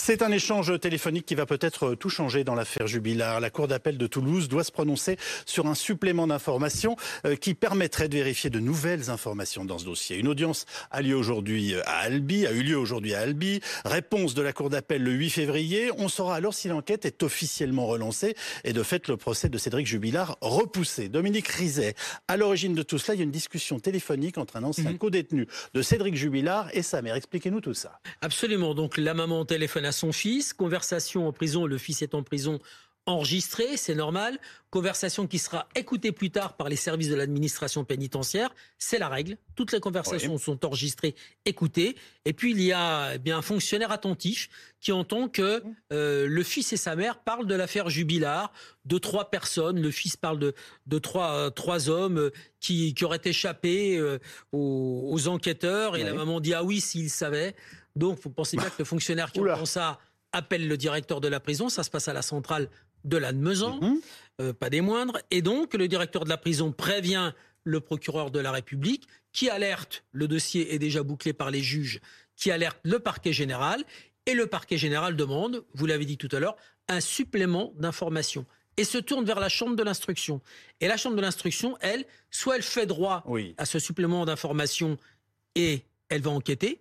C'est un échange téléphonique qui va peut-être tout changer dans l'affaire Jubilard. La Cour d'appel de Toulouse doit se prononcer sur un supplément d'informations euh, qui permettrait de vérifier de nouvelles informations dans ce dossier. Une audience a lieu aujourd'hui à Albi, a eu lieu aujourd'hui à Albi. Réponse de la Cour d'appel le 8 février. On saura alors si l'enquête est officiellement relancée et de fait le procès de Cédric Jubilard repoussé. Dominique Rizet, à l'origine de tout cela, il y a une discussion téléphonique entre un ancien mhm. co-détenu de Cédric Jubilard et sa mère. Expliquez-nous tout ça. Absolument. Donc la maman téléphone à son fils. Conversation en prison, le fils est en prison enregistré, c'est normal. Conversation qui sera écoutée plus tard par les services de l'administration pénitentiaire, c'est la règle. Toutes les conversations sont enregistrées, écoutées. Et puis il y a eh bien un fonctionnaire attentif qui entend que euh, le fils et sa mère parlent de l'affaire Jubilard, de trois personnes. Le fils parle de, de trois, euh, trois hommes euh, qui, qui auraient échappé aux, enquêteurs. Et la maman dit ah oui s'il savait. Donc, vous pensez bien que le fonctionnaire qui entend ça appelle le directeur de la prison. Ça se passe à la centrale de la Mezan, mhm. euh, pas des moindres. Et donc, le directeur de la prison prévient le procureur de la République, qui alerte, le dossier est déjà bouclé par les juges, qui alerte le parquet général. Et le parquet général demande, vous l'avez dit tout à l'heure, un supplément d'information et se tourne vers la chambre de l'instruction. Et la chambre de l'instruction, elle, soit elle fait droit à ce supplément d'information et elle va enquêter,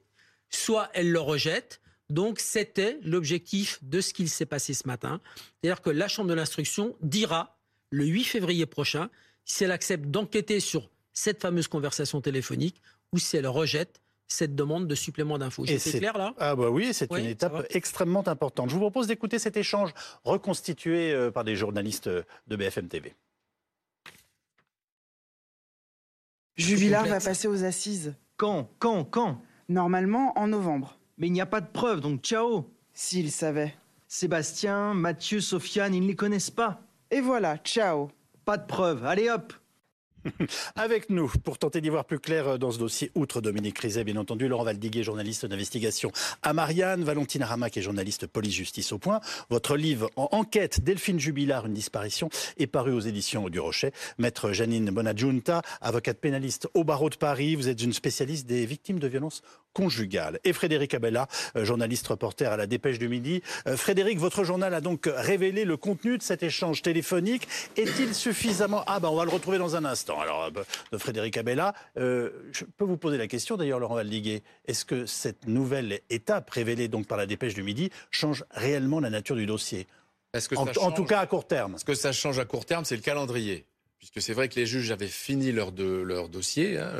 soit elle le rejette. Donc c'était l'objectif de ce qu'il s'est passé ce matin. C'est-à-dire que la Chambre de l'instruction dira le 8 février prochain si elle accepte d'enquêter sur cette fameuse conversation téléphonique ou si elle rejette cette demande de supplément d'infos. C'est clair là? Ah bah oui, c'est une étape extrêmement importante. Je vous propose d'écouter cet échange reconstitué euh, par des journalistes de BFM TV. Jubilard va passer aux assises. Quand? Quand? Quand? Normalement en novembre. Mais il n'y a pas de preuves, donc ciao S'ils savaient. Sébastien, Mathieu, Sofiane, ils ne les connaissent pas. Et voilà, ciao Pas de preuves, allez hop Avec nous, pour tenter d'y voir plus clair euh, dans ce dossier, outre Dominique Rizet, bien entendu, Laurent Valdiguet, journaliste d'investigation à Marianne, Valentine Ramac est journaliste police-justice au point. Votre livre en enquête, Delphine Jubilard, une disparition, est paru aux éditions du Rocher. Maître Janine Bonadjunta, avocate pénaliste au barreau de Paris, vous êtes une spécialiste des victimes de violences conjugales. Et Frédéric Abella, euh, journaliste reporter à la Dépêche du Midi. Euh, Frédéric, votre journal a donc révélé le contenu de cet échange téléphonique. Est-il suffisamment... Ah ben on va le retrouver dans un instant alors, euh, de Frédéric Abella. Euh, je peux vous poser la question, d'ailleurs, Laurent Valdiguet. Est-ce que cette nouvelle étape révélée donc par la dépêche du Midi change réellement la nature du dossier? En, tout cas à court terme. Ce que ça change à court terme, c'est le calendrier. Puisque c'est vrai que les juges avaient fini leur, de, leur dossier, hein,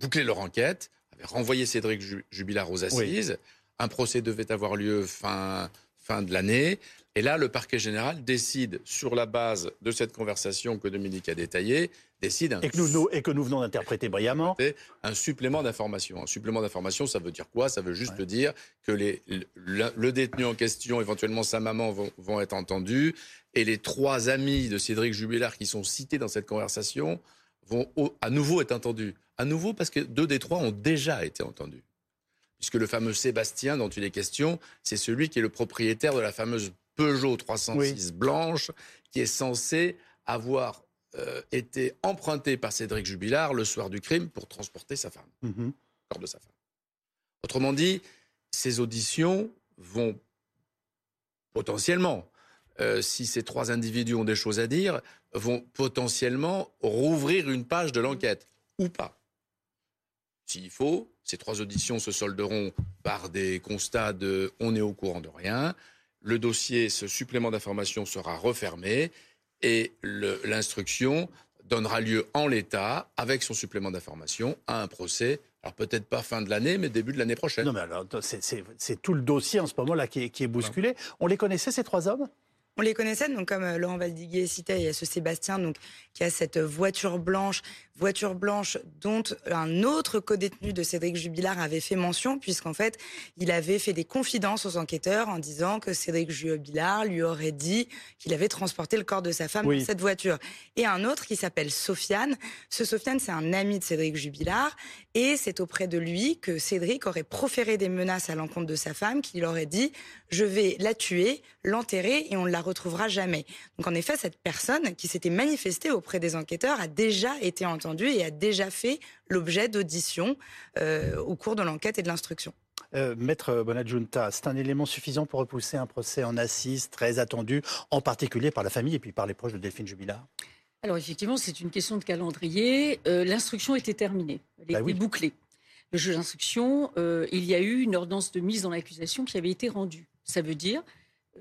bouclé leur enquête, avaient renvoyé Cédric Jubilard aux assises. Un procès devait avoir lieu fin, fin de l'année. Et là, le parquet général décide, sur la base de cette conversation que Dominique a détaillée, décide et, que nous, et que nous venons d'interpréter brillamment. Un supplément d'information. Un supplément d'information, ça veut dire quoi? Ça veut juste dire que les, le, détenu en question, éventuellement sa maman, vont, être entendus. Et les trois amis de Cédric Jubilard qui sont cités dans cette conversation vont à nouveau être entendus. À nouveau parce que deux des trois ont déjà été entendus. Puisque le fameux Sébastien dont il est question, c'est celui qui est le propriétaire de la fameuse Peugeot 306 blanche qui est censée avoir euh, été emprunté par Cédric Jubilard le soir du crime pour transporter sa femme, mhm. de sa femme. Autrement dit, ces auditions vont potentiellement, euh, si ces trois individus ont des choses à dire, vont potentiellement rouvrir une page de l'enquête, ou pas. S'il faut, ces trois auditions se solderont par des constats de on est au courant de rien, le dossier, ce supplément d'information sera refermé et l'instruction donnera lieu en l'état, avec son supplément d'information, à un procès. Alors peut-être pas fin de l'année, mais début de l'année prochaine. Non, mais alors c'est tout le dossier en ce moment-là qui, est bousculé. On les connaissait ces trois hommes? On les connaissait, donc comme euh, Laurent Valdiguier citait, il y a ce Sébastien donc, qui a cette voiture blanche voiture blanche dont un autre co-détenu de Cédric Jubilard avait fait mention, puisqu'en fait, il avait fait des confidences aux enquêteurs en disant que Cédric Jubilard lui aurait dit qu'il avait transporté le corps de sa femme dans cette voiture. Et un autre qui s'appelle Sofiane. Ce Sofiane, c'est un ami de Cédric Jubilard, et c'est auprès de lui que Cédric aurait proféré des menaces à l'encontre de sa femme, qu'il aurait dit je vais la tuer, l'enterrer et on la retrouvera jamais. Donc en effet, cette personne qui s'était manifestée auprès des enquêteurs a déjà été entendue et a déjà fait l'objet d'auditions euh, au cours de l'enquête et de l'instruction. Euh, Maître Bonadjunta, c'est un élément suffisant pour repousser un procès en assise très attendu, en particulier par la famille et puis par les proches de Delphine Jubilard Alors effectivement, c'est une question de calendrier. Euh, L'instruction était terminée, elle Bah était oui. bouclée. Le juge d'instruction, euh, il y a eu une ordonnance de mise en accusation qui avait été rendue. Ça veut dire, euh,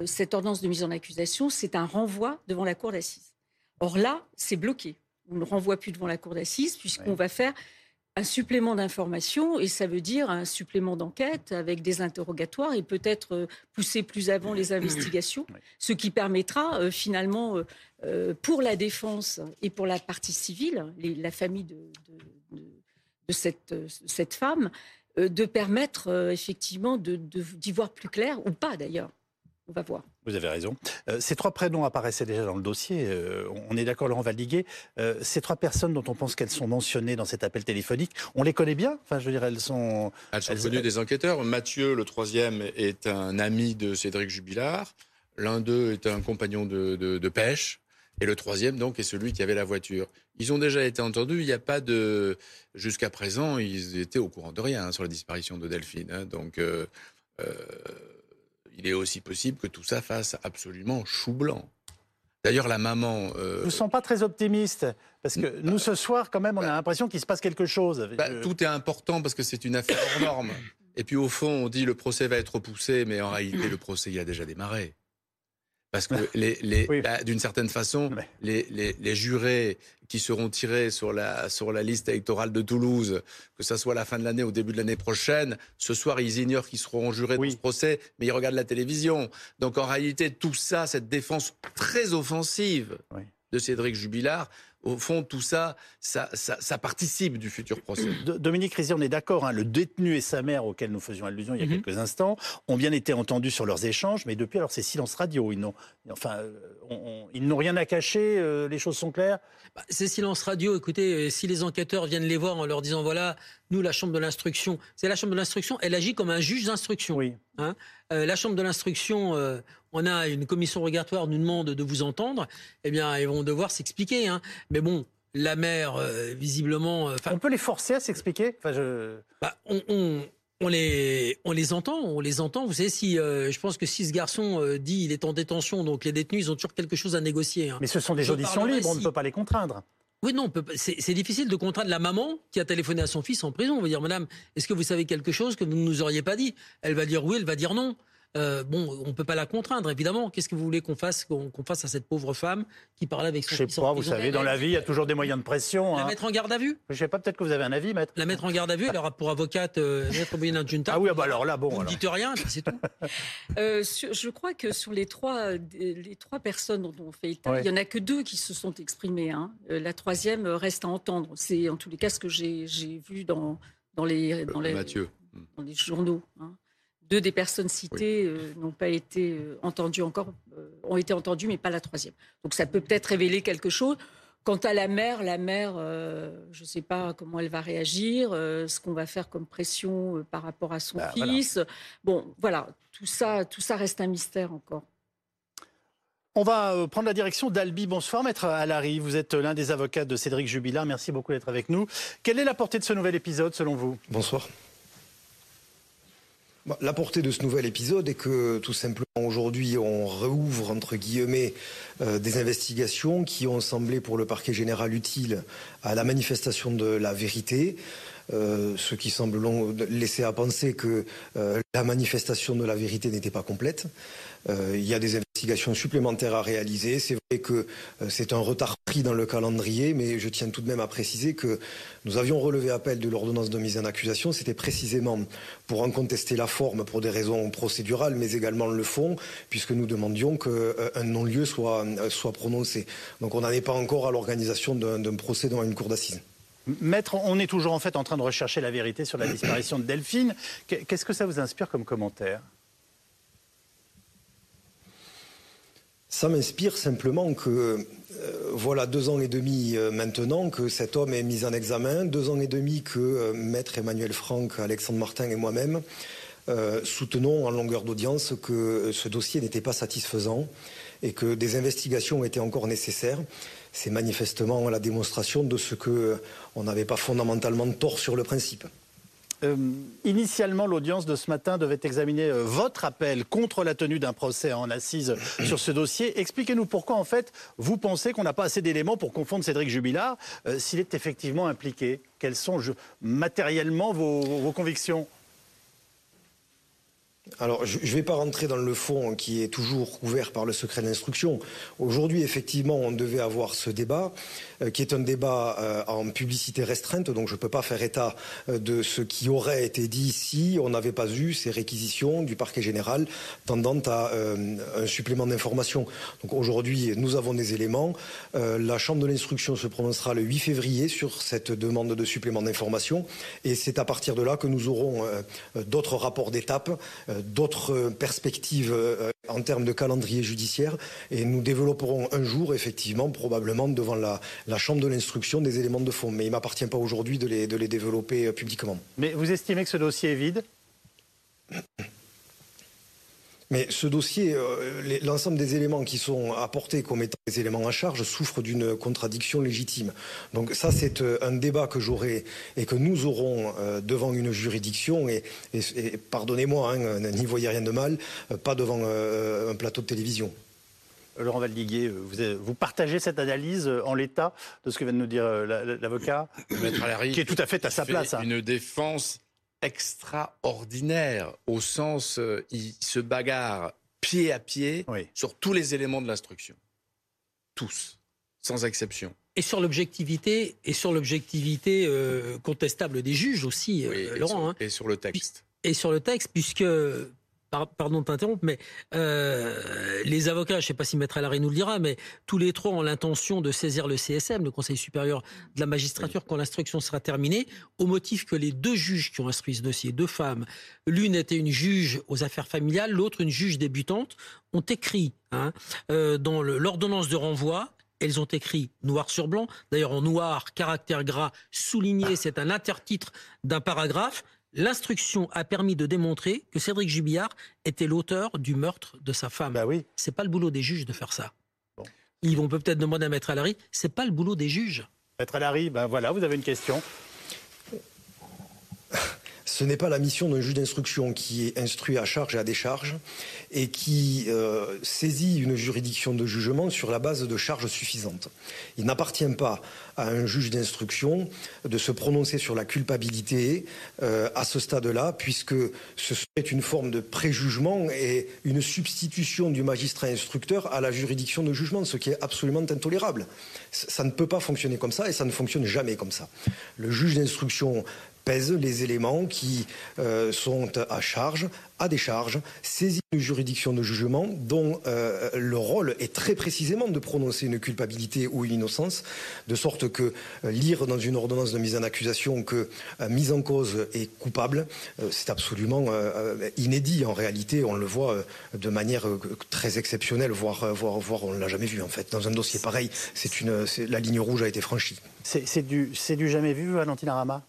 cette ordonnance de mise en accusation, c'est un renvoi devant la cour d'assises. Or là, c'est bloqué. On ne renvoie plus devant la cour d'assises puisqu'on Ouais. va faire un supplément d'information et ça veut dire un supplément d'enquête avec des interrogatoires et peut-être euh, pousser plus avant les investigations, ce qui permettra euh, finalement euh, euh, pour la défense et pour la partie civile, la famille de, de- de- de cette, euh, cette femme, euh, de permettre euh, effectivement de- de- d'y voir plus clair ou pas d'ailleurs. On va voir. Vous avez raison. Euh, ces trois prénoms apparaissaient déjà dans le dossier. euh, on est d'accord, Laurent Valdiguet. Euh, ces trois personnes dont on pense qu'elles sont mentionnées dans cet appel téléphonique, on les connaît bien? Enfin, je veux dire, elles sont. Elles sont Elles- connues des enquêteurs. Mathieu, le troisième, est un ami de Cédric Jubilard. L'un d'eux est un compagnon de, de- de pêche. Et le troisième, donc, est celui qui avait la voiture. Ils ont déjà été entendus. Il n'y a pas de. Jusqu'à présent, ils étaient au courant de rien hein, sur la disparition de Delphine. hein. Donc, euh, euh, il est aussi possible que tout ça fasse absolument chou blanc. D'ailleurs, la maman. euh, Je ne sens pas très optimiste. Parce que nous, ce soir, quand même, on a l'impression qu'il se passe quelque chose. Bah, Je- Tout est important parce que c'est une affaire hors norme. Et puis au fond, on dit le procès va être repoussé, mais en réalité, le procès il a déjà démarré. Parce que les, les- Oui. bah, d'une certaine façon, les, jurés qui seront tirés sur la, sur la liste électorale de Toulouse, que ça soit à la fin de l'année ou au début de l'année prochaine, ce soir, ils ignorent qu'ils seront jurés Oui. dans ce procès, mais ils regardent la télévision. Donc en réalité, tout ça, cette défense très offensive Oui. de Cédric Jubilard, au fond, tout ça, ça, ça, ça participe du futur procès. Dominique Rizier, on est d'accord, hein, le détenu et sa mère, auxquels nous faisions allusion il y a Mhm. quelques instants, ont bien été entendus sur leurs échanges, mais depuis, alors c'est silence radio. Ils n'ont enfin, euh, on- on- ils n'ont rien à cacher, euh, les choses sont claires? Bah, C'est silence radio. Écoutez, euh, si les enquêteurs viennent les voir en leur disant voilà, nous, la chambre de l'instruction, c'est la chambre de l'instruction, elle agit comme un juge d'instruction. Oui. Euh, la chambre de l'instruction, euh, on a une commission rogatoire, nous demande de vous entendre. Eh bien, ils vont devoir s'expliquer. hein. Mais bon, la mère, euh, visiblement, On peut les forcer à s'expliquer? Enfin, je... bah, on, on- on les, on les entend, on les entend. Vous savez, si euh, je pense que si ce garçon euh, dit il est en détention, donc les détenus, ils ont toujours quelque chose à négocier. hein. Mais ce sont des Je auditions libres, on ne peut pas les contraindre. Oui, non, c'est difficile de contraindre la maman qui a téléphoné à son fils en prison. On va dire, madame, est-ce que vous savez quelque chose que vous ne nous auriez pas dit? Elle va dire oui, elle va dire non. Euh, bon, on ne peut pas la contraindre, évidemment. Qu'est-ce que vous voulez qu'on fasse, qu'on qu'on fasse à cette pauvre femme qui parlait avec son Je sais fils pas, vous prison savez, dans la vie, il y a toujours des moyens de pression. La hein. mettre en garde à vue Je sais pas, peut-être que vous avez un avis, maître. La mettre en garde à vue, elle aura pour avocate euh, Maître Junta. Ah oui, ah bah alors là, bon. Vous ne dites rien, c'est tout. Euh, sur- je crois que sur les trois, les trois personnes dont on fait état, Ouais. il y en a que deux qui se sont exprimées. hein. La troisième reste à entendre. C'est en tous les cas ce que j'ai j'ai vu dans, dans, les, dans, les, dans les journaux. hein. Deux des personnes citées euh, n'ont pas été euh, entendues encore, euh, ont été entendues, mais pas la troisième. Donc ça peut peut-être révéler quelque chose. Quant à la mère, la mère, euh, je ne sais pas comment elle va réagir, euh, ce qu'on va faire comme pression euh, par rapport à son Bah, voilà. fils. Bon, voilà, tout ça, tout ça reste un mystère encore. On va prendre la direction d'Albi. Bonsoir, maître Alary. Vous êtes l'un des avocats de Cédric Jubilard. Merci beaucoup d'être avec nous. Quelle est la portée de ce nouvel épisode, selon vous? Bonsoir. Bon, La portée de ce nouvel épisode est que tout simplement aujourd'hui on rouvre entre guillemets euh, des investigations qui ont semblé pour le parquet général utiles à la manifestation de la vérité. Euh, ce qui semble laisser à penser que euh, la manifestation de la vérité n'était pas complète. Euh, il y a des investigations supplémentaires à réaliser. C'est vrai que euh, c'est un retard pris dans le calendrier, mais je tiens tout de même à préciser que nous avions relevé appel de l'ordonnance de mise en accusation. C'était précisément pour en contester la forme pour des raisons procédurales, mais également le fond, puisque nous demandions qu'un non-lieu soit, euh, soit prononcé. Donc on n'en est pas encore à l'organisation d'un procès devant une cour d'assises. Maître, on est toujours en fait en train de rechercher la vérité sur la disparition de Delphine. Qu'est- Qu'est-ce que ça vous inspire comme commentaire? Ça m'inspire simplement que euh, voilà deux ans et demi euh, maintenant que cet homme est mis en examen, deux ans et demi que euh, maître Emmanuel Franck, Alexandre Martin et moi-même soutenons en longueur d'audience que ce dossier n'était pas satisfaisant et que des investigations étaient encore nécessaires. C'est manifestement la démonstration de ce que on n'avait pas fondamentalement tort sur le principe. Euh, initialement, l'audience de ce matin devait examiner euh, votre appel contre la tenue d'un procès en assise sur ce dossier. Expliquez-nous pourquoi, en fait, vous pensez qu'on n'a pas assez d'éléments pour confondre Cédric Jubilard euh, s'il est effectivement impliqué. Quelles sont je, matériellement vos, vos convictions? Alors, je ne vais pas rentrer dans le fond qui est toujours couvert par le secret de l'instruction. Aujourd'hui, effectivement, on devait avoir ce débat, euh, qui est un débat euh, en publicité restreinte, donc je ne peux pas faire état euh, de ce qui aurait été dit si on n'avait pas eu ces réquisitions du parquet général tendant à un supplément d'information. Donc aujourd'hui, nous avons des éléments. la Chambre de l'instruction se prononcera le 8 février sur cette demande de supplément d'information, et c'est à partir de là que nous aurons d'autres rapports d'étape d'autres perspectives euh, en termes de calendrier judiciaire et nous développerons un jour, effectivement, probablement devant la, Chambre de l'instruction des éléments de fond. Mais il ne m'appartient pas aujourd'hui de les, développer euh, publiquement. Mais vous estimez que ce dossier est vide? Mais ce dossier, euh, l'ensemble des éléments qui sont apportés comme étant des éléments à charge souffrent d'une contradiction légitime. Donc ça, c'est euh, un débat que j'aurai et que nous aurons euh, devant une juridiction. Et, pardonnez-moi, hein, n'y voyez rien de mal, pas devant un plateau de télévision. Laurent Valdiguier, vous, vous, partagez cette analyse en l'état de ce que vient de nous dire l'avocat, qui est tout à fait à sa place. Hein. Une défense extraordinaire, au sens, euh, il se bagarre pied à pied sur tous les éléments de l'instruction. Tous, sans exception. Et sur l'objectivité, et sur l'objectivité euh, contestable des juges aussi, euh, Laurent. Hein. Et sur le texte. Et sur le texte, puisque pardon de t'interrompre, mais euh, les avocats, je ne sais pas si Maître Larry nous le dira, mais tous les trois ont l'intention de saisir le CSM, le Conseil supérieur de la magistrature, quand l'instruction sera terminée, au motif que les deux juges qui ont instruit ce dossier, deux femmes, l'une était une juge aux affaires familiales, l'autre une juge débutante, ont écrit hein, euh, dans l'ordonnance de renvoi elles ont écrit noir sur blanc, d'ailleurs en noir, caractère gras, souligné, c'est un intertitre d'un paragraphe, L'instruction a permis de démontrer que Cédric Jubillard était l'auteur du meurtre de sa femme. Bah oui. C'est pas le boulot des juges de faire ça. Ils vont peut-être demander à Maître Alary, c'est pas le boulot des juges. Maître Alary, ben voilà, vous avez une question. Ce n'est pas la mission d'un juge d'instruction qui est instruit à charge et à décharge et qui euh, saisit une juridiction de jugement sur la base de charges suffisantes. Il n'appartient pas à un juge d'instruction de se prononcer sur la culpabilité euh, à ce stade-là, puisque ce serait une forme de préjugement et une substitution du magistrat instructeur à la juridiction de jugement, ce qui est absolument intolérable. Ça ne peut pas fonctionner comme ça et ça ne fonctionne jamais comme ça. Le juge d'instruction pèse les éléments qui euh, sont à charge, à décharge, saisit une juridiction de jugement dont euh, le rôle est très précisément de prononcer une culpabilité ou une innocence, de sorte que euh, lire dans une ordonnance de mise en accusation que mise en cause est coupable, c'est absolument inédit en réalité. On le voit de manière très exceptionnelle, voire, voire, voire on ne l'a jamais vu en fait. Dans un dossier pareil, la ligne rouge a été franchie. C'est du, du jamais vu, Valentine Arama?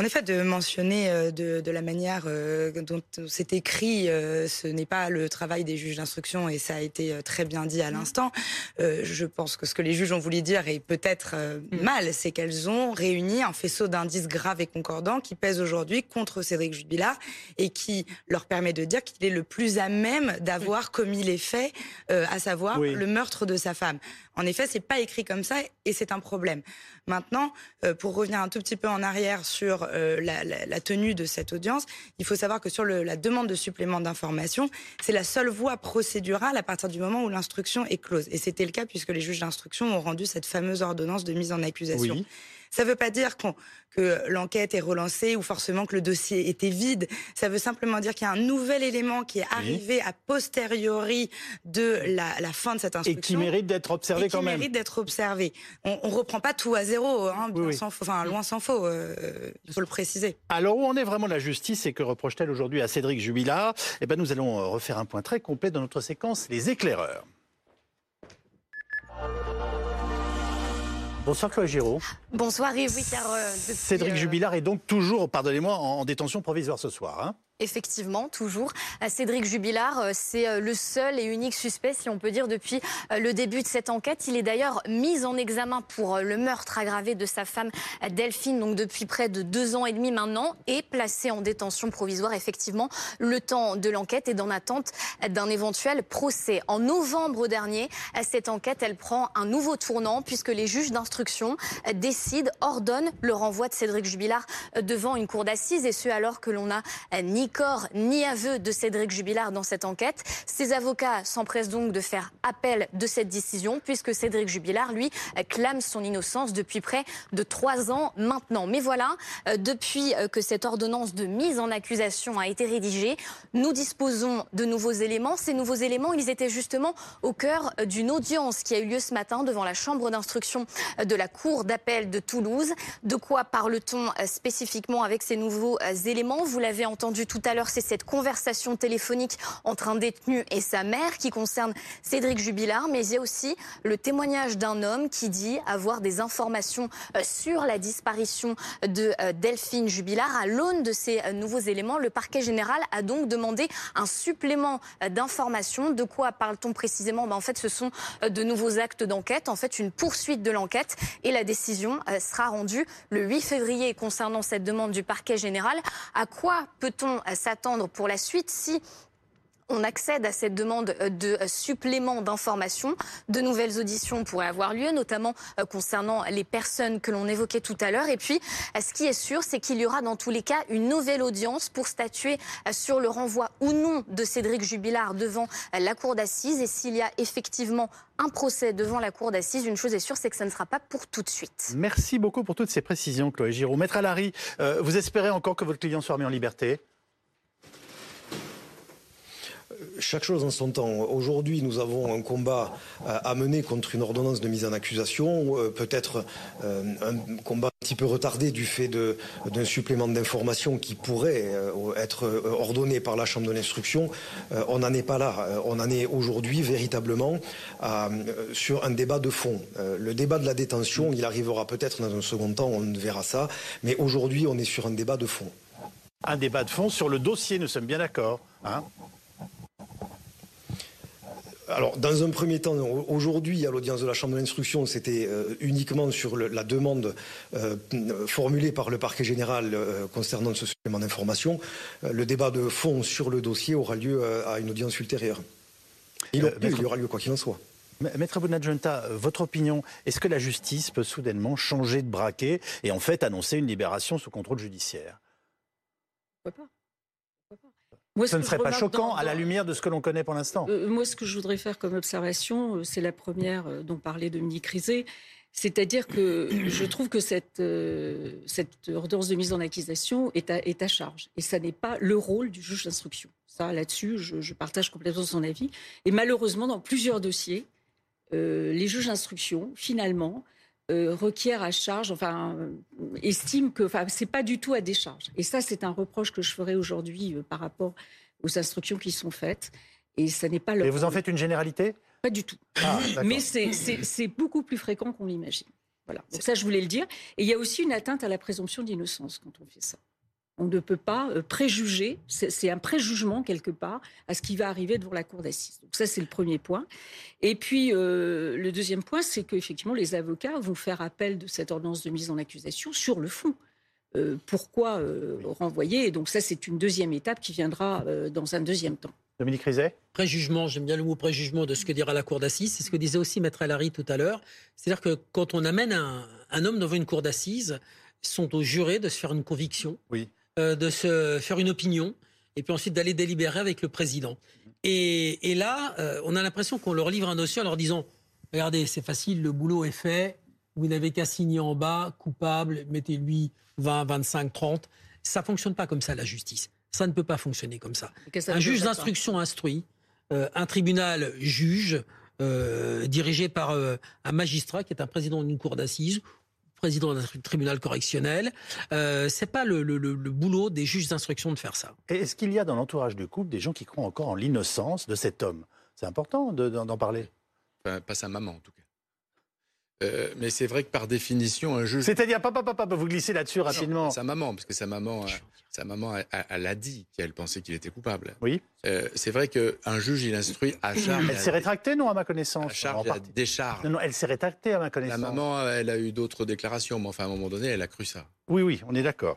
En effet, de mentionner euh, de, la manière euh, dont c'est écrit, euh, ce n'est pas le travail des juges d'instruction et ça a été très bien dit à l'instant. je pense que ce que les juges ont voulu dire est peut-être mm. mal, c'est qu'elles ont réuni un faisceau d'indices graves et concordants qui pèsent aujourd'hui contre Cédric Jubilard et qui leur permet de dire qu'il est le plus à même d'avoir commis les faits, à savoir le meurtre de sa femme. En effet, c'est pas écrit comme ça et c'est un problème. Maintenant, pour revenir un tout petit peu en arrière sur euh, la, tenue de cette audience, il faut savoir que sur la demande de supplément d'information, c'est la seule voie procédurale à partir du moment où l'instruction est close. Et c'était le cas puisque les juges d'instruction ont rendu cette fameuse ordonnance de mise en accusation. Ça ne veut pas dire que l'enquête est relancée ou forcément que le dossier était vide. Ça veut simplement dire qu'il y a un nouvel élément qui est arrivé a posteriori de la, fin de cette instruction. Et qui mérite d'être observé quand même. Qui mérite d'être observé. On ne reprend pas tout à zéro, hein, enfin, loin s'en faut, euh, il faut le préciser. Alors où en est vraiment la justice et que reproche-t-elle aujourd'hui à Cédric Jubilard Eh bien nous allons euh, refaire un point très complet dans notre séquence Les éclaireurs. Bonsoir Chloé Giraud. Bonsoir Yves, euh, Cédric euh, Jubilard est donc toujours, pardonnez-moi, en, détention provisoire ce soir. Hein effectivement, toujours. Cédric Jubilard, c'est le seul et unique suspect, si on peut dire, depuis le début de cette enquête. Il est d'ailleurs mis en examen pour le meurtre aggravé de sa femme Delphine, donc depuis près de deux ans et demi maintenant, et placé en détention provisoire, effectivement, le temps de l'enquête est en attente d'un éventuel procès. En novembre dernier, cette enquête, elle prend un nouveau tournant puisque les juges d'instruction décident, ordonnent le renvoi de Cédric Jubilard devant une cour d'assises et ce alors que l'on n'a ni corps ni aveu de Cédric Jubilard dans cette enquête. Ses avocats s'empressent donc de faire appel de cette décision puisque Cédric Jubilard, lui, clame son innocence depuis près de trois ans maintenant. Mais voilà, depuis que cette ordonnance de mise en accusation a été rédigée, nous disposons de nouveaux éléments. Ces nouveaux éléments, ils étaient justement au cœur d'une audience qui a eu lieu ce matin devant la chambre d'instruction de la Cour d'appel de Toulouse. De quoi parle-t-on euh, spécifiquement avec ces nouveaux euh, éléments? Vous l'avez entendu tout à l'heure, c'est cette conversation téléphonique entre un détenu et sa mère qui concerne Cédric Jubilard, mais il y a aussi le témoignage d'un homme qui dit avoir des informations euh, sur la disparition de Delphine Jubilard. À l'aune de ces nouveaux éléments, le parquet général a donc demandé un supplément d'informations. De quoi parle-t-on précisément? Ben, En fait, ce sont de nouveaux actes d'enquête, en fait une poursuite de l'enquête et la décision euh, sera rendue le 8 février concernant cette demande du parquet général. À quoi peut-on euh, s'attendre pour la suite si on accède à cette demande euh, de euh, supplément d'informations. De nouvelles auditions pourraient avoir lieu, notamment euh, concernant les personnes que l'on évoquait tout à l'heure. Et puis, ce qui est sûr, c'est qu'il y aura dans tous les cas une nouvelle audience pour statuer sur le renvoi ou non de Cédric Jubilard devant la cour d'assises. Et s'il y a effectivement un procès devant la cour d'assises, une chose est sûre, c'est que ça ne sera pas pour tout de suite. Merci beaucoup pour toutes ces précisions, Chloé Giraud. Maître Alary, vous espérez encore que votre client soit remis en liberté? Chaque chose en son temps. Aujourd'hui, nous avons un combat euh, à mener contre une ordonnance de mise en accusation, euh, peut-être euh, un combat un petit peu retardé du fait d'un supplément d'information qui pourrait être ordonné par la Chambre de l'instruction. On n'en est pas là. On en est aujourd'hui véritablement sur un débat de fond. Le débat de la détention, il arrivera peut-être dans un second temps, on verra ça. Mais aujourd'hui, on est sur un débat de fond. Un débat de fond sur le dossier, nous sommes bien d'accord. Hein? Alors, dans un premier temps, aujourd'hui, à l'audience de la Chambre de l'instruction, c'était euh, uniquement sur la demande euh, formulée par le parquet général euh, concernant ce supplément d'information. le débat de fond sur le dossier aura lieu à une audience ultérieure. Il, y aura lieu quoi qu'il en soit. Maître Bonadjunta, votre opinion, est-ce que la justice peut soudainement changer de braquet et en fait annoncer une libération sous contrôle judiciaire? Pourquoi pas ce ne serait pas choquant à la lumière de ce que l'on connaît pour l'instant. Euh, moi, ce que je voudrais faire comme observation, euh, c'est la première euh, dont parlait Dominique Rizet. C'est-à-dire que je trouve que cette, cette ordonnance de mise en accusation est à, est à charge. Et ça n'est pas le rôle du juge d'instruction. Ça, là-dessus, je, partage complètement son avis. Et malheureusement, dans plusieurs dossiers, les juges d'instruction, finalement, requièrent à charge, enfin, estiment que enfin, ce n'est pas du tout à décharge. Et ça, c'est un reproche que je ferai aujourd'hui par rapport aux instructions qui sont faites. Et ça n'est pas Et vous en faites une généralité? Pas du tout. Ah, Mais c'est beaucoup plus fréquent qu'on l'imagine. Voilà. Donc ça, je voulais le dire. Et il y a aussi une atteinte à la présomption d'innocence quand on fait ça. On ne peut pas euh, préjuger, c'est un préjugement quelque part à ce qui va arriver devant la cour d'assises. Donc ça, c'est le premier point. Et puis, euh, le deuxième point, c'est qu'effectivement, les avocats vont faire appel de cette ordonnance de mise en accusation sur le fond. Euh, pourquoi renvoyer? Et donc ça, c'est une deuxième étape qui viendra dans un deuxième temps. Dominique Rizet? Préjugement, j'aime bien le mot préjugement de ce que dira la cour d'assises. C'est ce que disait aussi Maître Alary tout à l'heure. C'est-à-dire que quand on amène un, un homme devant une cour d'assises, sont aux jurés de se faire une conviction. Oui. Euh, de se faire une opinion et puis ensuite d'aller délibérer avec le président. Et, là, euh, on a l'impression qu'on leur livre un dossier en leur disant Regardez, c'est facile, le boulot est fait, vous n'avez qu'à signer en bas, coupable, mettez-lui 20, 25, 30. Ça ne fonctionne pas comme ça, la justice. Ça ne peut pas fonctionner comme ça. Un juge d'instruction instruit, euh, un tribunal juge, dirigé par un magistrat qui est un président d'une cour d'assises président d'un tribunal correctionnel. Euh, c'est pas le, boulot des juges d'instruction de faire ça. Est-ce qu'il y a dans l'entourage du couple des gens qui croient encore en l'innocence de cet homme? C'est important d'en parler. pas sa maman, en tout cas. Euh, mais c'est vrai que par définition, un juge. C'est-à-dire, papa, papa, vous glissez là-dessus rapidement. Sa maman, parce que sa maman, euh, sa maman, elle a dit qu'elle pensait qu'il était coupable. Oui. Euh, c'est vrai qu'un juge, il instruit à charge. Elle s'est rétractée, non, à ma connaissance? À charge, à décharge. Non, non, elle s'est rétractée, à ma connaissance. La maman, elle a eu d'autres déclarations, mais enfin, à un moment donné, elle a cru ça. Oui, oui, on est d'accord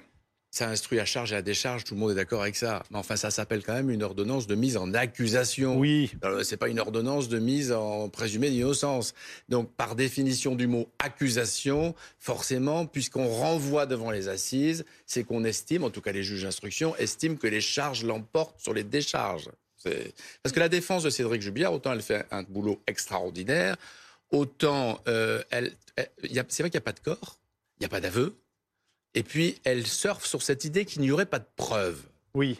ça instruit à charge et à décharge, tout le monde est d'accord avec ça. Mais enfin, ça s'appelle quand même une ordonnance de mise en accusation. Oui. C'est pas une ordonnance de mise en présumé d'innocence. Donc, par définition du mot accusation, forcément, puisqu'on renvoie devant les assises, c'est qu'on estime, en tout cas les juges d'instruction, estiment que les charges l'emportent sur les décharges. Parce que la défense de Cédric Jubilard, autant elle fait un boulot extraordinaire, autant euh, elle, c'est vrai qu'il n'y a pas de corps, il n'y a pas d'aveu, et puis, elle surfe sur cette idée qu'il n'y aurait pas de preuves. Oui.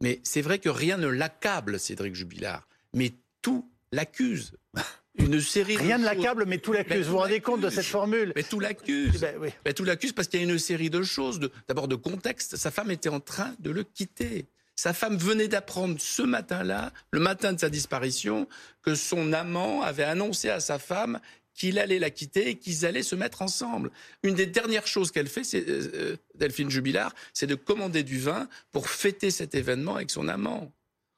Mais c'est vrai que rien ne l'accable, Cédric Jubilard. Mais tout l'accuse. Une série Rien ne l'accable, mais tout l'accuse. Vous vous rendez compte de cette formule Mais tout l'accuse. Eh ben, oui. Mais tout l'accuse parce qu'il y a une série de choses. D'abord de contexte. Sa femme était en train de le quitter. Sa femme venait d'apprendre ce matin-là, le matin de sa disparition, que son amant avait annoncé à sa femme qu'il allait la quitter et qu'ils allaient se mettre ensemble. Une des dernières choses qu'elle fait, c'est, euh, euh, Delphine Jubilard, c'est de commander du vin pour fêter cet événement avec son amant.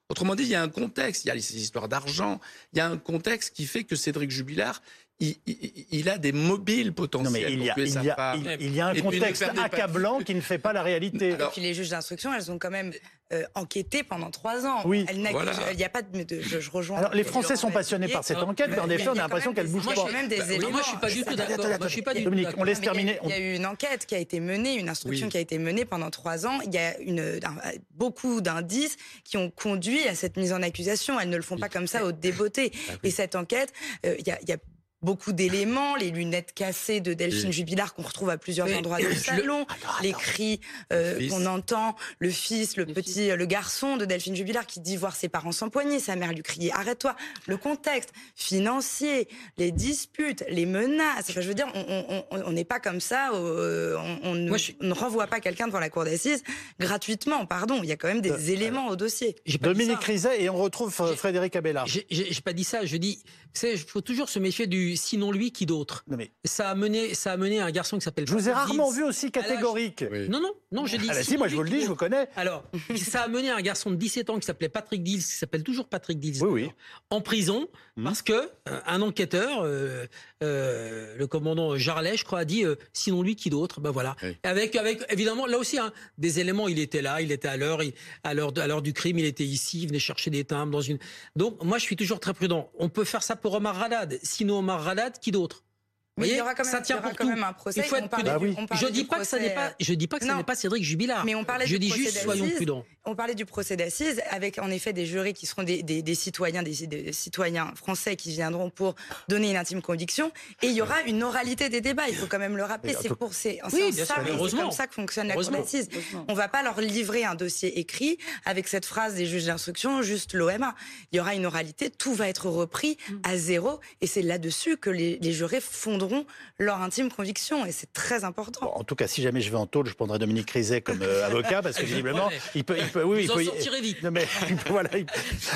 Autrement dit, il y a un contexte, il y a ces histoires d'argent, il y a un contexte qui fait que Cédric Jubilard, il, a des mobiles potentiels. il, y a, il, y a, il, y a, un contexte accablant qui ne fait pas la réalité. Alors, et puis les juges d'instruction, elles ont quand même euh, enquêté pendant trois ans. Oui. Il n'y a pas de, je, rejoins. Alors les Français sont passionnés par cette enquête, mais en effet, on a l'impression qu'elle bouge pas. Même des bah, éléments. Moi, je suis pas du tout d'accord. Moi, je suis pas du Dominique, on laisse terminer. Il y a eu une enquête qui a été menée, une instruction qui a été menée pendant trois ans. Il y a beaucoup d'indices qui ont conduit à cette mise en accusation. Elles ne le font pas comme ça au débeauté. Ah et cette enquête, euh, il y a beaucoup d'éléments, les lunettes cassées de Delphine Jubilard qu'on retrouve à plusieurs endroits du salon, les cris euh, qu'on entend, le fils, le, petit, le garçon de Delphine Jubilard qui dit voir ses parents s'empoigner, sa mère lui crier arrête-toi, le contexte financier, les disputes, les menaces. Enfin, je veux dire, on n'est pas comme ça, euh, on, ne, renvoie pas quelqu'un devant la cour d'assises gratuitement, pardon. Il y a quand même des euh, éléments au dossier. Dominique Rizet et on retrouve Frédéric Abella. J'ai pas dit ça, je dis, il faut toujours se méfier du sinon lui, qui d'autre Ça a mené, ça a mené un garçon qui s'appelle. Je vous ai rarement vu aussi catégorique. Non, non, non, je dis. Ah bah si, moi je vous le dis, je vous connais. Alors, ça a mené un garçon de 17 ans qui s'appelait Patrick Dills, qui s'appelle toujours Patrick Dills, oui, oui. en prison hmm. parce que euh, un enquêteur, euh, euh, le commandant Jarlet, je crois, a dit sinon lui, qui d'autre Ben voilà. Avec, avec évidemment là aussi hein, des éléments. Il était là, il était à l'heure, à l'heure, à l'heure du crime, il était ici, il venait chercher des timbres dans une. Donc moi, je suis toujours très prudent. On peut faire ça pour Omar Radad. Sinon Omar Ralad, qui d'autre? Mais il y aura quand même, ça tient pour quand même un procès. Il faut être prudent. Bah je dis pas que ça n'est pas. Je dis pas que ce n'est pas Cédric Jubilard. Mais on parlait je dis juste soyons prudents. On parlait du procès d'assises avec en effet des jurés qui seront des, des, des citoyens, des, citoyens français qui viendront pour donner une intime conviction. Et il y aura une oralité des débats. Il faut quand même le rappeler. C'est pour c'est oui, ça, comme ça que fonctionne la cour d'assises. On va pas leur livrer un dossier écrit avec cette phrase des juges d'instruction juste l'OMA. Il y aura une oralité. Tout va être repris mm. à zéro. Et c'est là-dessus que les, les jurés fonderont leur intime conviction. Et c'est très important. en tout cas, si jamais je vais en taule, je prendrai Dominique Rizet comme euh, avocat parce que visiblement, il peut, il peut, oui, il peut, vite. mais, voilà,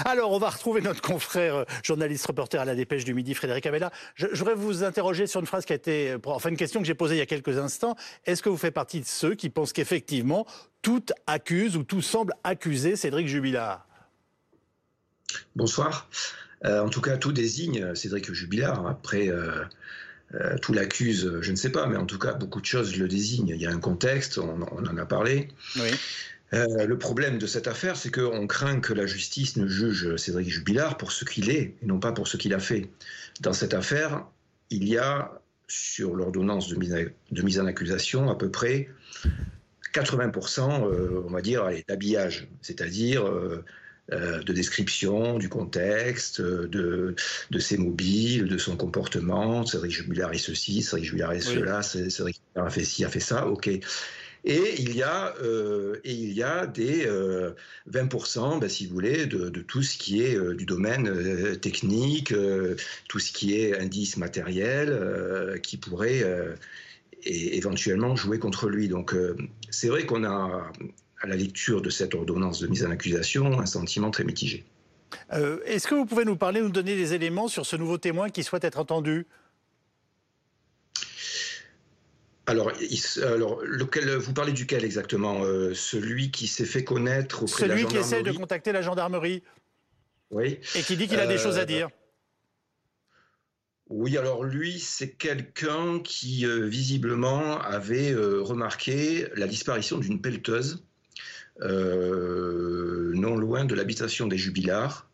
Alors, on va retrouver notre confrère euh, journaliste reporter à la Dépêche du Midi, Frédéric Abella. Je, voudrais vous interroger sur une phrase qui a été, euh, enfin une question que j'ai posée il y a quelques instants. Est-ce que vous faites partie de ceux qui pensent qu'effectivement tout accuse ou tout semble accuser Cédric Jubilard? Bonsoir. en tout cas, tout désigne Cédric Jubilard. Après, euh, tout l'accuse, je ne sais pas, mais en tout cas, beaucoup de choses le désignent. Il y a un contexte, on, en a parlé. Euh, le problème de cette affaire, c'est qu'on craint que la justice ne juge Cédric Jubilard pour ce qu'il est et non pas pour ce qu'il a fait. Dans cette affaire, il y a, sur l'ordonnance de mise, en accusation, à peu près 80%, euh, on va dire, d'habillage, c'est-à-dire euh, de description du contexte, de, de ses mobiles, de son comportement. Cédric Jubilard est ceci, Cédric Jubilard est cela, Cédric Jubilard a fait ci, a fait ça, ok. Et il y a, euh, et il y a des 20%, euh, ben, si vous voulez, de, tout ce qui est du domaine technique, tout ce qui est indice matériel, qui pourrait éventuellement jouer contre lui. Donc c'est vrai qu'on a à la lecture de cette ordonnance de mise en accusation, un sentiment très mitigé. Euh, est-ce que vous pouvez nous parler, nous donner des éléments sur ce nouveau témoin qui souhaite être entendu? Alors, alors lequel, vous parlez duquel exactement? Celui qui s'est fait connaître auprès de la gendarmerie Celui qui essaie de contacter la gendarmerie. Oui. Et qui dit qu'il a des choses à dire. Oui, alors lui, c'est quelqu'un qui visiblement avait remarqué la disparition d'une pelleteuse non loin de l'habitation des Jubillards.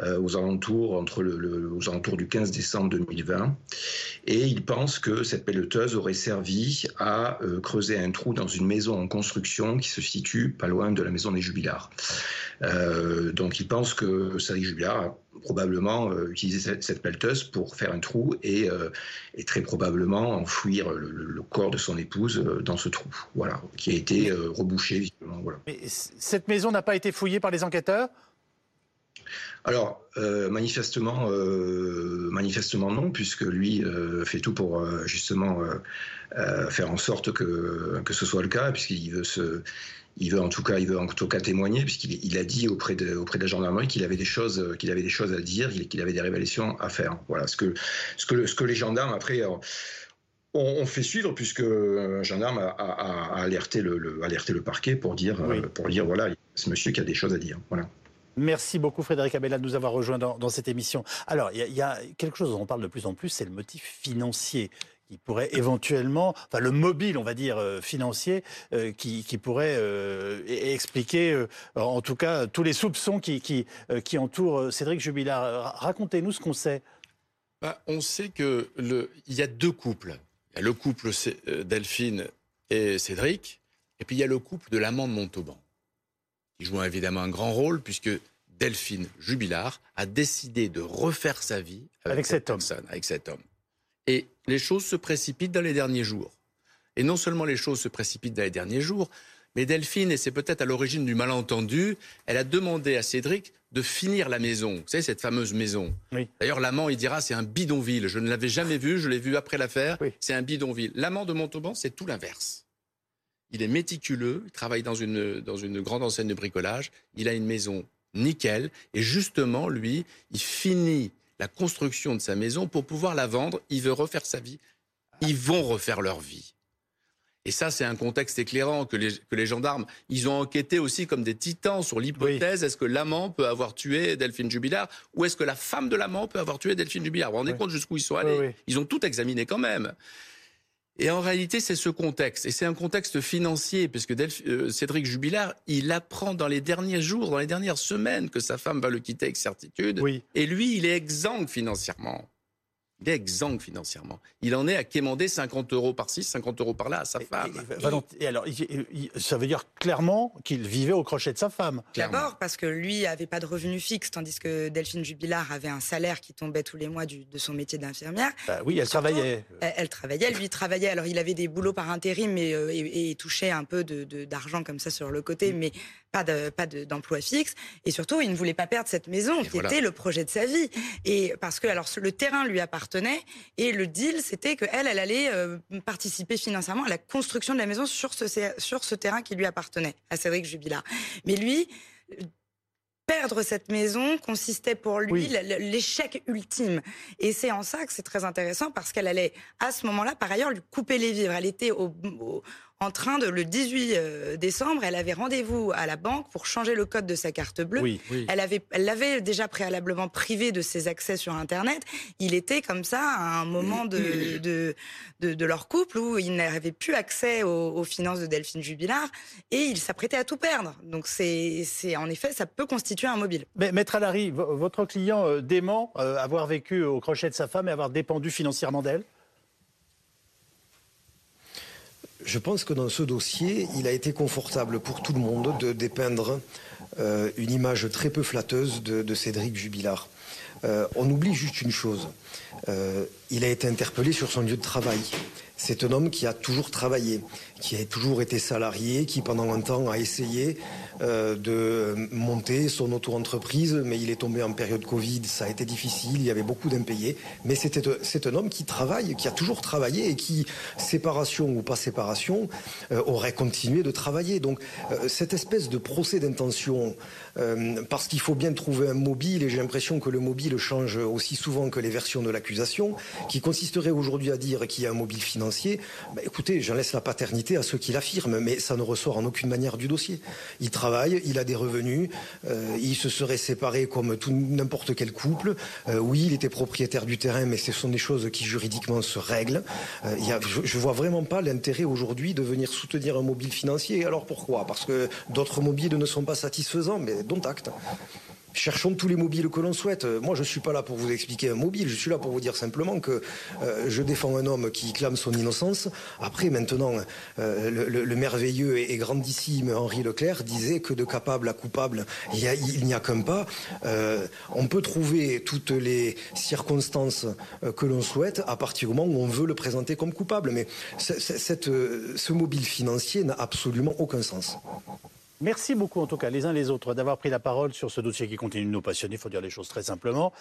Euh, aux, alentours, entre le, alentours du 15 décembre 2020. Et il pense que cette pelleteuse aurait servi à euh, creuser un trou dans une maison en construction qui se situe pas loin de la maison des Jubilards. Euh, donc il pense que Sadi Jubilard a probablement utilisé cette, pelleteuse pour faire un trou et, très probablement enfouir le, corps de son épouse dans ce trou, voilà, qui a été rebouché. Mais cette maison n'a pas été fouillée par les enquêteurs? Alors, euh, manifestement, euh, manifestement non, puisque lui euh, fait tout pour justement faire en sorte que, que ce soit le cas, puisqu'il veut se, il veut en tout cas, il veut en tout cas témoigner, puisqu'il il a dit auprès de, auprès de la gendarmerie qu'il avait des choses, qu'il avait des choses à dire, qu'il avait des révélations à faire. Voilà, ce que, ce que, ce que les gendarmes après. ont fait suivre puisque un gendarme a, alerté, le, le parquet pour dire, pour dire voilà, ce monsieur qui a des choses à dire. Voilà. Merci beaucoup Frédéric Abella de nous avoir rejoints dans, cette émission. Alors, il y, a quelque chose dont on parle de plus en plus, c'est le motif financier qui pourrait éventuellement, enfin le mobile, on va dire, euh, financier, euh, qui, pourrait euh, expliquer, en tout cas, tous les soupçons qui, qui, entourent Cédric Jubilard. Racontez-nous ce qu'on sait. Bah, on sait qu'il y a deux couples. Il y a le couple Delphine et Cédric, et puis il y a le couple de l'amant de Montauban qui joue évidemment un grand rôle, puisque Delphine Jubilard a décidé de refaire sa vie avec, cet homme. avec cet homme. Et les choses se précipitent dans les derniers jours. Et non seulement les choses se précipitent dans les derniers jours, mais Delphine, et c'est peut-être à l'origine du malentendu, elle a demandé à Cédric de finir la maison. Vous savez, cette fameuse maison. D'ailleurs, l'amant, il dira, c'est un bidonville. Je ne l'avais jamais vu, je l'ai vu après l'affaire. C'est un bidonville. L'amant de Montauban, c'est tout l'inverse. Il est méticuleux, il travaille dans une, dans une grande enseigne de bricolage, il a une maison nickel, et justement, lui, il finit la construction de sa maison pour pouvoir la vendre, il veut refaire sa vie, ils vont refaire leur vie. Et ça, c'est un contexte éclairant que les, que les gendarmes, ils ont enquêté aussi comme des titans sur l'hypothèse est-ce que l'amant peut avoir tué Delphine Jubilard ou est-ce que la femme de l'amant peut avoir tué Delphine Jubilard? Vous vous rendez compte jusqu'où ils sont allés? Ils ont tout examiné quand même. Et en réalité, c'est ce contexte. Et c'est un contexte financier, puisque euh, Cédric Jubilard, il apprend dans les derniers jours, dans les dernières semaines, que sa femme va le quitter avec certitude. Et lui, il est exsangue financièrement. Il est exsangue financièrement. Il en est à quémander 50 euros par-ci, 50 euros par-là à sa femme. Et, alors, ça veut dire clairement qu'il vivait au crochet de sa femme. D'abord parce que lui avait pas de revenus fixes, tandis que Delphine Jubilard avait un salaire qui tombait tous les mois de son métier d'infirmière. Bah oui, elle travaillait. Elle, travaillait, lui travaillait. Alors il avait des boulots par intérim euh, et, touchait un peu d'argent comme ça sur le côté, mm. mais pas de, pas d'emploi fixe. Et surtout, il ne voulait pas perdre cette maison qui était le projet de sa vie. Et parce que alors le terrain lui appartenait et le deal, c'était qu'elle, elle allait euh, participer financièrement à la construction de la maison sur ce, sur ce terrain qui lui appartenait à Cédric Jubilard. Mais lui, perdre cette maison consistait pour lui l'échec ultime. Et c'est en ça que c'est très intéressant parce qu'elle allait, à ce moment-là, par ailleurs, lui couper les vivres. Elle était au, en train de, le 18 euh, décembre, elle avait rendez-vous à la banque pour changer le code de sa carte bleue. Elle avait, elle l'avait déjà préalablement privé de ses accès sur Internet. Il était comme ça à un moment de, de, de, leur couple où il n'avait plus accès aux, finances de Delphine Jubilard et il s'apprêtait à tout perdre. Donc c'est, c'est en effet, ça peut constituer un mobile. Mais Maître Alary, votre client euh, dément euh, avoir vécu au crochet de sa femme et avoir dépendu financièrement d'elle? Je pense que dans ce dossier, il a été confortable pour tout le monde de dépeindre euh, une image très peu flatteuse de, Cédric Jubilard. Euh, on oublie juste une chose. Euh, il a été interpellé sur son lieu de travail. C'est un homme qui a toujours travaillé, qui a toujours été salarié, qui pendant un temps a essayé euh, de monter son auto-entreprise, mais il est tombé en période Covid, ça a été difficile, il y avait beaucoup d'impayés. Mais c'est un homme qui travaille, qui a toujours travaillé et qui, séparation ou pas séparation, euh, aurait continué de travailler. Donc euh, cette espèce de procès d'intention, parce qu'il faut bien trouver un mobile, et j'ai l'impression que le mobile change aussi souvent que les versions de l'accusation, qui consisterait aujourd'hui à dire qu'il y a un mobile financier, bah, écoutez, j'en laisse la paternité à ceux qui l'affirment, mais ça ne ressort en aucune manière du dossier. Il travaille, il a des revenus, euh, il se serait séparé comme tout n'importe quel couple. Euh, oui, il était propriétaire du terrain, mais ce sont des choses qui juridiquement se règlent. Euh, je, ne vois vraiment pas l'intérêt aujourd'hui de venir soutenir un mobile financier. Alors pourquoi? Parce que d'autres mobiles ne sont pas satisfaisants, mais dont acte. Cherchons tous les mobiles que l'on souhaite. Moi, je ne suis pas là pour vous expliquer un mobile. Je suis là pour vous dire simplement que euh, je défends un homme qui clame son innocence. Après, maintenant, euh, le, merveilleux et, grandissime Henri Leclerc disait que de capable à coupable, il n'y a, qu'un pas. Euh, on peut trouver toutes les circonstances que l'on souhaite à partir du moment où on veut le présenter comme coupable. Mais ce mobile financier n'a absolument aucun sens. Merci beaucoup, en tout cas, les uns les autres, d'avoir pris la parole sur ce dossier qui continue de nous passionner. Il faut dire les choses très simplement.